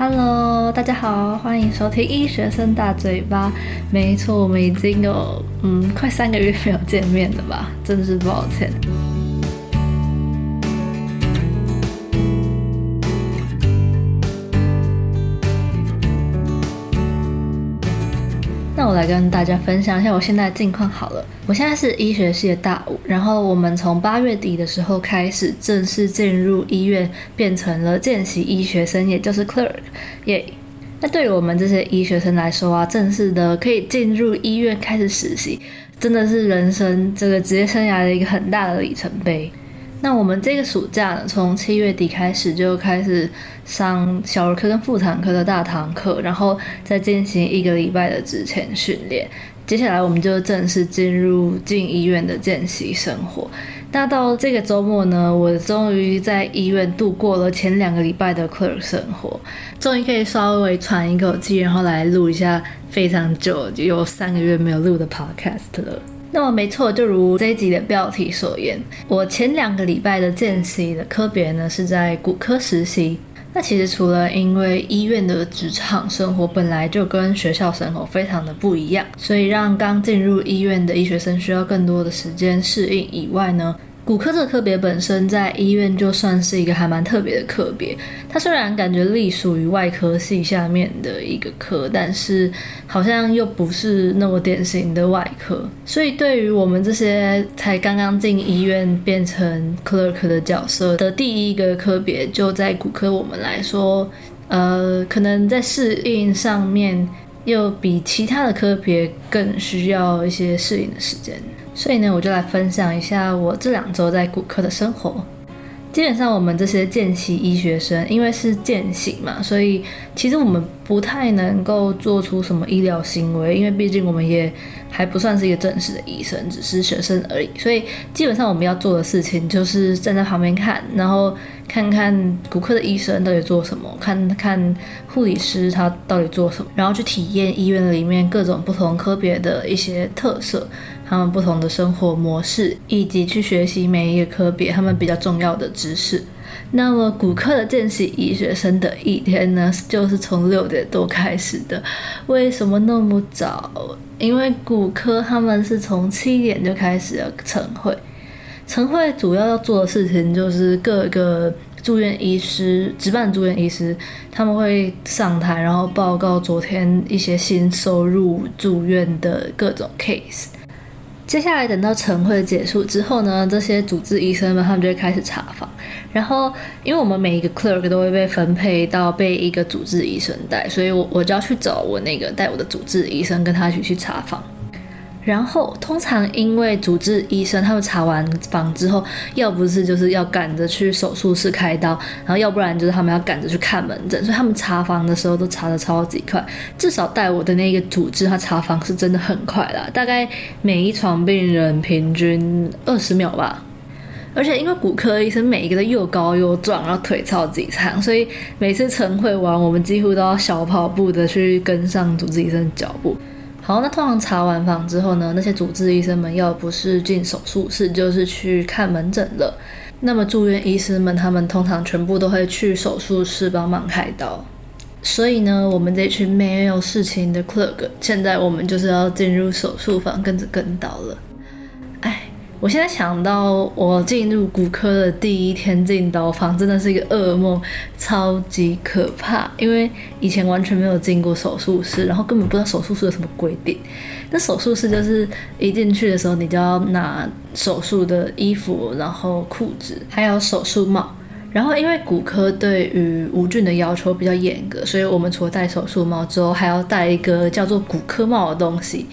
Hello，大家好，欢迎收听医学生大嘴巴。没错，我们已经有嗯快三个月没有见面了吧？真是抱歉。我来跟大家分享一下我现在的近况好了。我现在是医学系的大五，然后我们从八月底的时候开始正式进入医院，变成了见习医学生，也就是 clerk，耶。那对于我们这些医学生来说啊，正式的可以进入医院开始实习，真的是人生这个职业生涯的一个很大的里程碑。那我们这个暑假呢，从七月底开始就开始上小儿科跟妇产科的大堂课，然后再进行一个礼拜的之前训练。接下来我们就正式进入进医院的见习生活。那到这个周末呢，我终于在医院度过了前两个礼拜的 clerk 生活，终于可以稍微喘一口气，然后来录一下非常久有三个月没有录的 podcast 了。那么没错，就如这一集的标题所言，我前两个礼拜的见习的科别呢是在骨科实习。那其实除了因为医院的职场生活本来就跟学校生活非常的不一样，所以让刚进入医院的医学生需要更多的时间适应以外呢。骨科这个科别本身在医院就算是一个还蛮特别的科别，它虽然感觉隶属于外科系下面的一个科，但是好像又不是那么典型的外科，所以对于我们这些才刚刚进医院变成 clerk 的角色的第一个科别，就在骨科我们来说，呃，可能在适应上面又比其他的科别更需要一些适应的时间。所以呢，我就来分享一下我这两周在骨科的生活。基本上，我们这些见习医学生，因为是见习嘛，所以其实我们不太能够做出什么医疗行为，因为毕竟我们也还不算是一个正式的医生，只是学生而已。所以基本上我们要做的事情就是站在旁边看，然后看看骨科的医生到底做什么，看看护理师他到底做什么，然后去体验医院里面各种不同科别的一些特色。他们不同的生活模式，以及去学习每一个科别他们比较重要的知识。那么骨科的见习医学生的一天呢，就是从六点多开始的。为什么那么早？因为骨科他们是从七点就开始了晨会。晨会主要要做的事情就是各个住院医师、值班住院医师他们会上台，然后报告昨天一些新收入住院的各种 case。接下来等到晨会结束之后呢，这些主治医生们他们就会开始查房。然后，因为我们每一个 clerk 都会被分配到被一个主治医生带，所以我我就要去找我那个带我的主治医生，跟他一起去查房。然后，通常因为主治医生他们查完房之后，要不是就是要赶着去手术室开刀，然后要不然就是他们要赶着去看门诊，所以他们查房的时候都查的超级快。至少带我的那个主治，他查房是真的很快啦，大概每一床病人平均二十秒吧。而且因为骨科医生每一个都又高又壮，然后腿超级长，所以每次晨会完，我们几乎都要小跑步的去跟上主治医生的脚步。然后，那通常查完房之后呢，那些主治医生们要不是进手术室，就是去看门诊了。那么住院医师们，他们通常全部都会去手术室帮忙开刀。所以呢，我们这群没有事情的 clerk，现在我们就是要进入手术房跟着跟刀了。我现在想到我进入骨科的第一天进刀房，真的是一个噩梦，超级可怕。因为以前完全没有进过手术室，然后根本不知道手术室有什么规定。那手术室就是一进去的时候，你就要拿手术的衣服，然后裤子，还有手术帽。然后因为骨科对于无菌的要求比较严格，所以我们除了戴手术帽之后，还要戴一个叫做骨科帽的东西。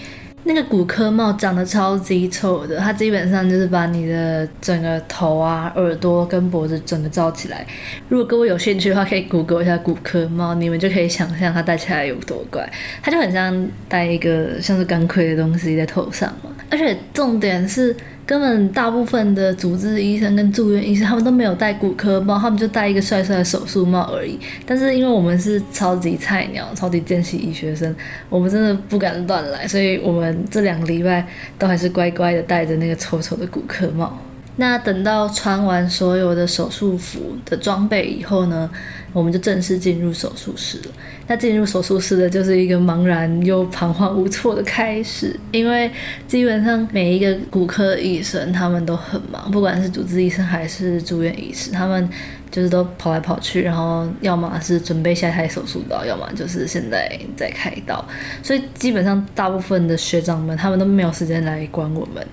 那个骨科帽长得超级丑的，它基本上就是把你的整个头啊、耳朵跟脖子整个罩起来。如果各位有兴趣的话，可以 Google 一下骨科帽，你们就可以想象它戴起来有多怪。它就很像戴一个像是钢盔的东西在头上嘛，而且重点是。根本大部分的主治医生跟住院医生，他们都没有戴骨科帽，他们就戴一个帅帅的手术帽而已。但是因为我们是超级菜鸟、超级见习医学生，我们真的不敢乱来，所以我们这两个礼拜都还是乖乖的戴着那个丑丑的骨科帽。那等到穿完所有的手术服的装备以后呢，我们就正式进入手术室了。那进入手术室的就是一个茫然又彷徨无措的开始，因为基本上每一个骨科医生他们都很忙，不管是主治医生还是住院医师，他们就是都跑来跑去，然后要么是准备下台手术刀，要么就是现在在开刀，所以基本上大部分的学长们他们都没有时间来管我们。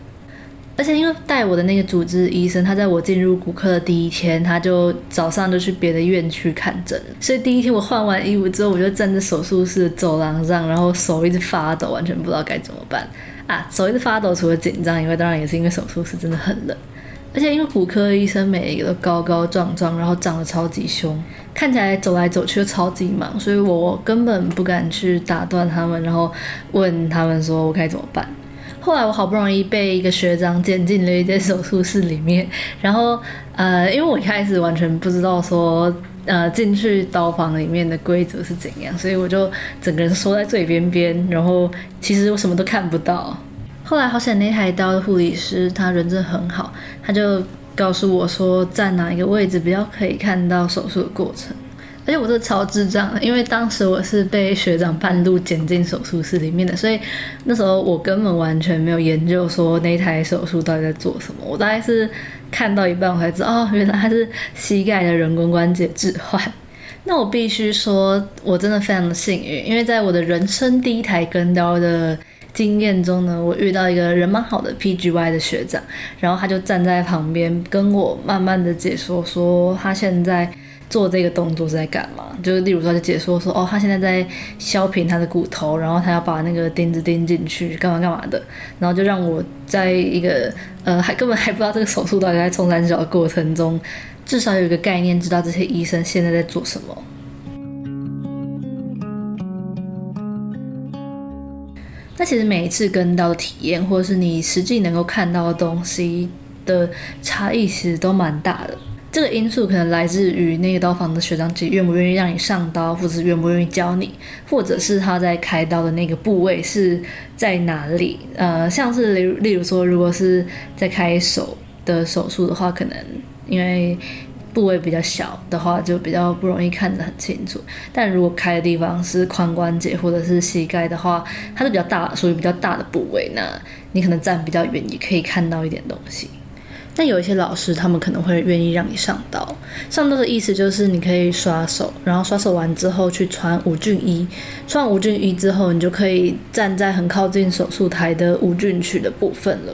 而且因为带我的那个主治医生，他在我进入骨科的第一天，他就早上就去别的院去看诊，所以第一天我换完衣服之后，我就站在手术室走廊上，然后手一直发抖，完全不知道该怎么办啊！手一直发抖，除了紧张以外，当然也是因为手术室真的很冷，而且因为骨科医生每一个都高高壮壮，然后长得超级凶，看起来走来走去都超级忙，所以我根本不敢去打断他们，然后问他们说我该怎么办。后来我好不容易被一个学长捡进了一间手术室里面，然后呃，因为我一开始完全不知道说呃进去刀房里面的规则是怎样，所以我就整个人缩在最边边，然后其实我什么都看不到。后来好险那台刀的护理师他人真的很好，他就告诉我说在哪一个位置比较可以看到手术的过程。而且我这超智障的，因为当时我是被学长半路捡进手术室里面的，所以那时候我根本完全没有研究说那台手术到底在做什么。我大概是看到一半我才知道，哦，原来它是膝盖的人工关节置换。那我必须说，我真的非常的幸运，因为在我的人生第一台跟刀的经验中呢，我遇到一个人蛮好的 PGY 的学长，然后他就站在旁边跟我慢慢的解说，说他现在。做这个动作是在干嘛？就是例如说，就解说说，哦，他现在在削平他的骨头，然后他要把那个钉子钉进去，干嘛干嘛的。然后就让我在一个呃，还根本还不知道这个手术到底在冲三角的过程中，至少有一个概念，知道这些医生现在在做什么。那其实每一次跟到的体验，或者是你实际能够看到的东西的差异，其实都蛮大的。这个因素可能来自于那个刀房的学长姐愿不愿意让你上刀，或者是愿不愿意教你，或者是他在开刀的那个部位是在哪里。呃，像是例例如说，如果是在开手的手术的话，可能因为部位比较小的话，就比较不容易看得很清楚。但如果开的地方是髋关节或者是膝盖的话，它是比较大，属于比较大的部位，那你可能站比较远也可以看到一点东西。但有一些老师，他们可能会愿意让你上刀。上刀的意思就是你可以刷手，然后刷手完之后去穿无菌衣。穿无菌衣之后，你就可以站在很靠近手术台的无菌区的部分了。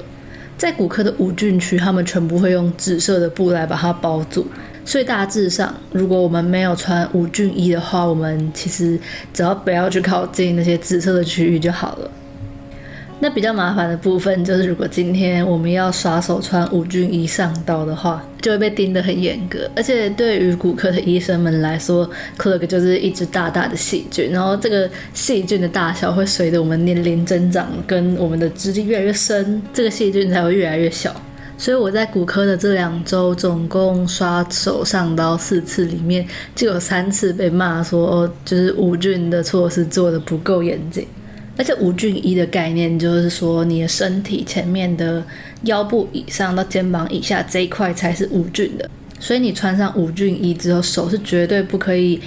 在骨科的无菌区，他们全部会用紫色的布来把它包住。所以大致上，如果我们没有穿无菌衣的话，我们其实只要不要去靠近那些紫色的区域就好了。那比较麻烦的部分就是，如果今天我们要刷手穿无菌衣上刀的话，就会被盯得很严格。而且对于骨科的医生们来说，clog 就是一只大大的细菌，然后这个细菌的大小会随着我们年龄增长，跟我们的资历越来越深，这个细菌才会越来越小。所以我在骨科的这两周，总共刷手上刀四次，里面就有三次被骂说，就是无菌的措施做的不够严谨。而且无菌衣的概念就是说，你的身体前面的腰部以上到肩膀以下这一块才是无菌的，所以你穿上无菌衣之后，手是绝对不可以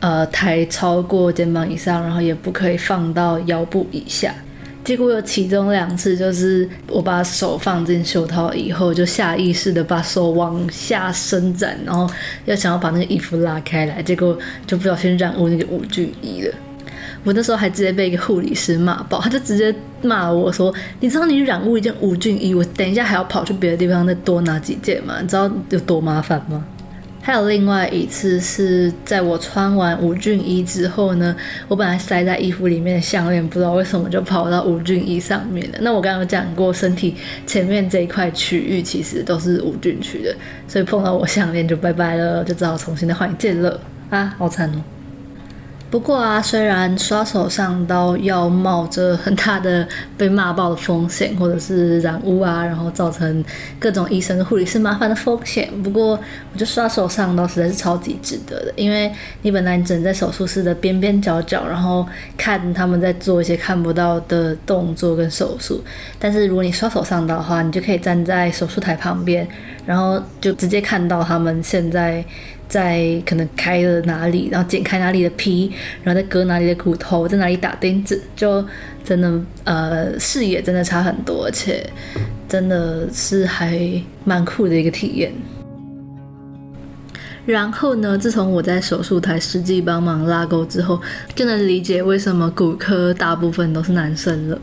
呃抬超过肩膀以上，然后也不可以放到腰部以下。结果有其中两次，就是我把手放进袖套以后，就下意识的把手往下伸展，然后要想要把那个衣服拉开来，结果就不小心染污那个无菌衣了。我那时候还直接被一个护理师骂爆，他就直接骂我说：“你知道你染污一件无菌衣，我等一下还要跑去别的地方再多拿几件吗？你知道有多麻烦吗？”还有另外一次是在我穿完无菌衣之后呢，我本来塞在衣服里面的项链，不知道为什么就跑到无菌衣上面了。那我刚刚讲过，身体前面这一块区域其实都是无菌区的，所以碰到我项链就拜拜了，就只好重新的换一件了啊，好惨哦。不过啊，虽然刷手上刀要冒着很大的被骂爆的风险，或者是染污啊，然后造成各种医生、护理师麻烦的风险，不过我觉得刷手上刀实在是超级值得的，因为你本来整在手术室的边边角角，然后看他们在做一些看不到的动作跟手术，但是如果你刷手上刀的话，你就可以站在手术台旁边，然后就直接看到他们现在。在可能开了哪里，然后剪开哪里的皮，然后再割哪里的骨头，在哪里打钉子，就真的呃视野真的差很多，而且真的是还蛮酷的一个体验。然后呢，自从我在手术台实际帮忙拉钩之后，就能理解为什么骨科大部分都是男生了。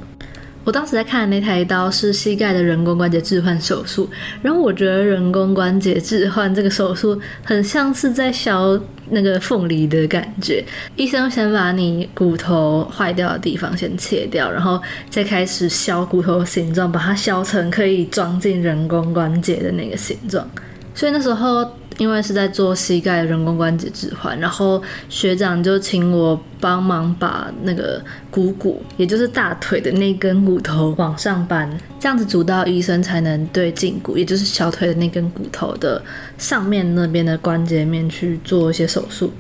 我当时在看的那台刀是膝盖的人工关节置换手术，然后我觉得人工关节置换这个手术很像是在削那个凤梨的感觉。医生先把你骨头坏掉的地方先切掉，然后再开始削骨头形状，把它削成可以装进人工关节的那个形状。所以那时候。因为是在做膝盖人工关节置换，然后学长就请我帮忙把那个股骨，也就是大腿的那根骨头往上搬，这样子主刀医生才能对胫骨，也就是小腿的那根骨头的上面那边的关节面去做一些手术。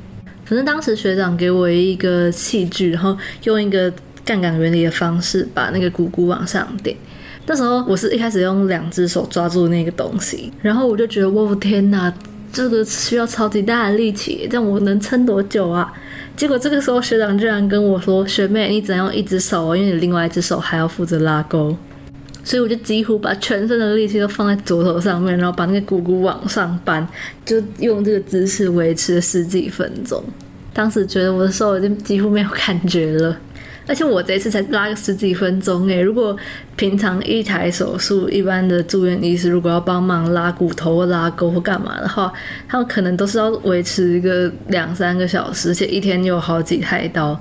反正当时学长给我一个器具，然后用一个杠杆原理的方式把那个股骨往上顶。那时候我是一开始用两只手抓住那个东西，然后我就觉得，我天哪！这个需要超级大的力气，这样我能撑多久啊？结果这个时候学长居然跟我说：“学妹，你只能用一只手哦，因为你另外一只手还要负责拉钩。”所以我就几乎把全身的力气都放在左手上面，然后把那个鼓鼓往上搬，就用这个姿势维持了十几分钟。当时觉得我的手已经几乎没有感觉了。而且我这次才拉个十几分钟诶，如果平常一台手术，一般的住院医师如果要帮忙拉骨头或拉钩或干嘛的话，他们可能都是要维持一个两三个小时，而且一天有好几台刀，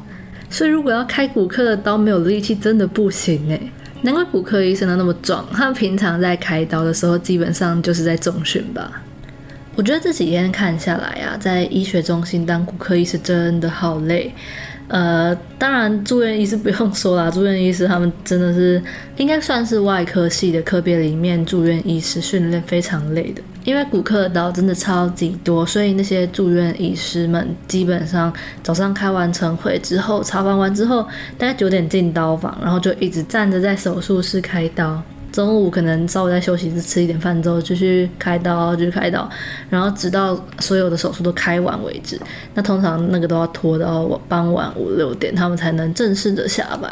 所以如果要开骨科的刀没有力气真的不行诶。难怪骨科医生都那么壮，他们平常在开刀的时候基本上就是在重训吧。我觉得这几天看下来啊，在医学中心当骨科医师真的好累。呃，当然住院医师不用说啦，住院医师他们真的是应该算是外科系的科别里面住院医师训练非常累的，因为骨科的刀真的超级多，所以那些住院医师们基本上早上开完晨会之后，查房完之后，大概九点进刀房，然后就一直站着在手术室开刀。中午可能稍微在休息室，吃一点饭之后就去开刀，就去开刀，然后直到所有的手术都开完为止。那通常那个都要拖到傍晚五六点，他们才能正式的下班。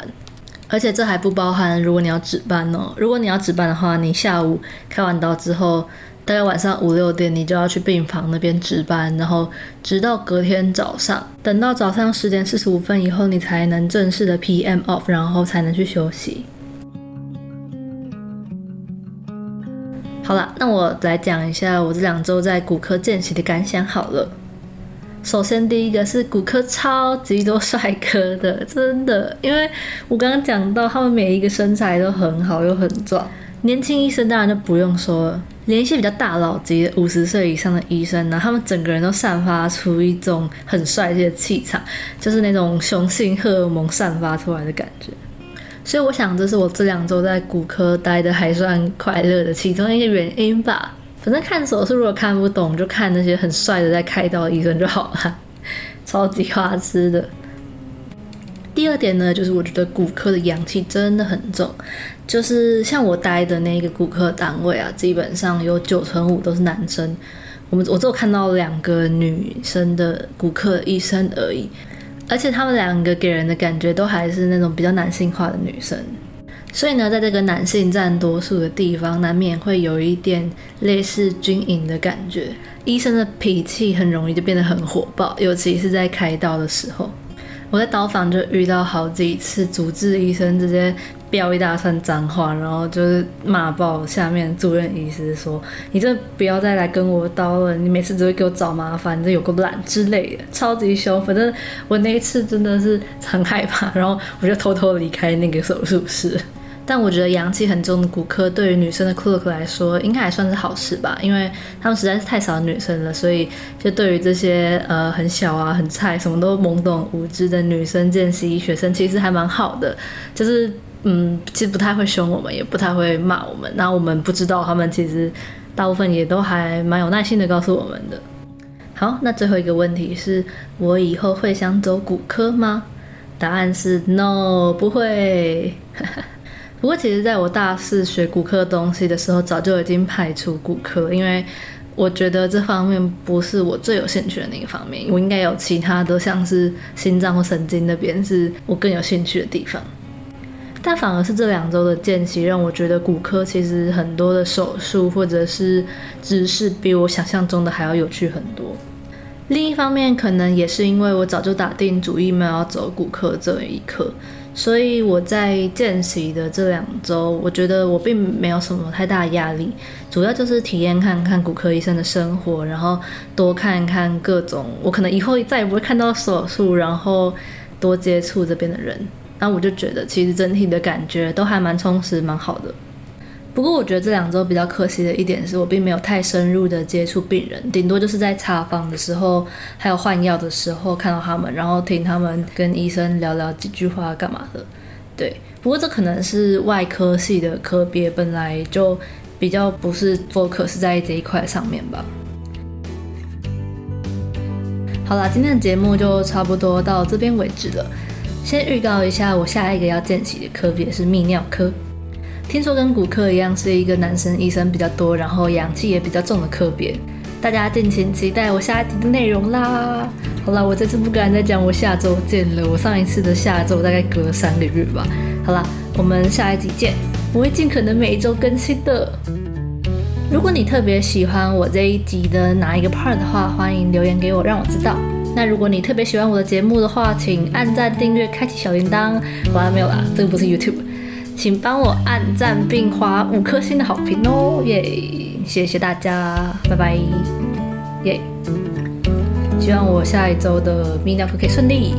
而且这还不包含如果你要值班哦。如果你要值班的话，你下午开完刀之后，大概晚上五六点你就要去病房那边值班，然后直到隔天早上，等到早上十点四十五分以后，你才能正式的 PM off，然后才能去休息。好了，那我来讲一下我这两周在骨科见习的感想好了。首先，第一个是骨科超级多帅哥的，真的，因为我刚刚讲到他们每一个身材都很好又很壮。年轻医生当然就不用说了，连一些比较大佬级的五十岁以上的医生呢，他们整个人都散发出一种很帅气的气场，就是那种雄性荷尔蒙散发出来的感觉。所以我想，这是我这两周在骨科待的还算快乐的其中一个原因吧。反正看手术如果看不懂，就看那些很帅的在开刀的医生就好了，超级花痴的。第二点呢，就是我觉得骨科的阳气真的很重，就是像我待的那个骨科单位啊，基本上有九成五都是男生。我们我只有看到两个女生的骨科医生而已。而且他们两个给人的感觉都还是那种比较男性化的女生，所以呢，在这个男性占多数的地方，难免会有一点类似军营的感觉。医生的脾气很容易就变得很火爆，尤其是在开刀的时候。我在刀房就遇到好几次主治医生直接飙一大串脏话，然后就是骂爆下面住院医师说：“你这不要再来跟我刀了，你每次只会给我找麻烦，你这有个懒之类的，超级凶。”反正我那一次真的是很害怕，然后我就偷偷离开那个手术室。但我觉得阳气很重的骨科对于女生的 clerk 来说，应该还算是好事吧，因为他们实在是太少女生了，所以就对于这些呃很小啊、很菜、什么都懵懂无知的女生见习医学生，其实还蛮好的，就是嗯，其实不太会凶我们，也不太会骂我们。那我们不知道，他们其实大部分也都还蛮有耐心的告诉我们的。好，那最后一个问题是我以后会想走骨科吗？答案是 no，不会。不过，其实在我大四学骨科东西的时候，早就已经排除骨科，因为我觉得这方面不是我最有兴趣的那个方面。我应该有其他的，像是心脏或神经那边是我更有兴趣的地方。但反而是这两周的见习，让我觉得骨科其实很多的手术或者是知识，比我想象中的还要有趣很多。另一方面，可能也是因为我早就打定主意没有要走骨科这一科。所以我在见习的这两周，我觉得我并没有什么太大压力，主要就是体验看看骨科医生的生活，然后多看看各种我可能以后再也不会看到手术，然后多接触这边的人，那我就觉得其实整体的感觉都还蛮充实，蛮好的。不过我觉得这两周比较可惜的一点是我并没有太深入的接触病人，顶多就是在查房的时候，还有换药的时候看到他们，然后听他们跟医生聊聊几句话干嘛的。对，不过这可能是外科系的科别本来就比较不是 focus 在这一块上面吧。好啦，今天的节目就差不多到这边为止了。先预告一下，我下一个要见习的科别是泌尿科。听说跟骨科一样，是一个男生医生比较多，然后氧气也比较重的科别。大家敬请期待我下一集的内容啦！好了，我这次不敢再讲我下周见了，我上一次的下周大概隔了三个月吧。好了，我们下一集见，我会尽可能每一周更新的。如果你特别喜欢我这一集的哪一个 part 的话，欢迎留言给我，让我知道。那如果你特别喜欢我的节目的话，请按赞、订阅、开启小铃铛。完了没有啦？这个不是 YouTube。请帮我按赞并划五颗星的好评哦，耶！谢谢大家，拜拜，耶！希望我下一周的泌尿科可以顺利。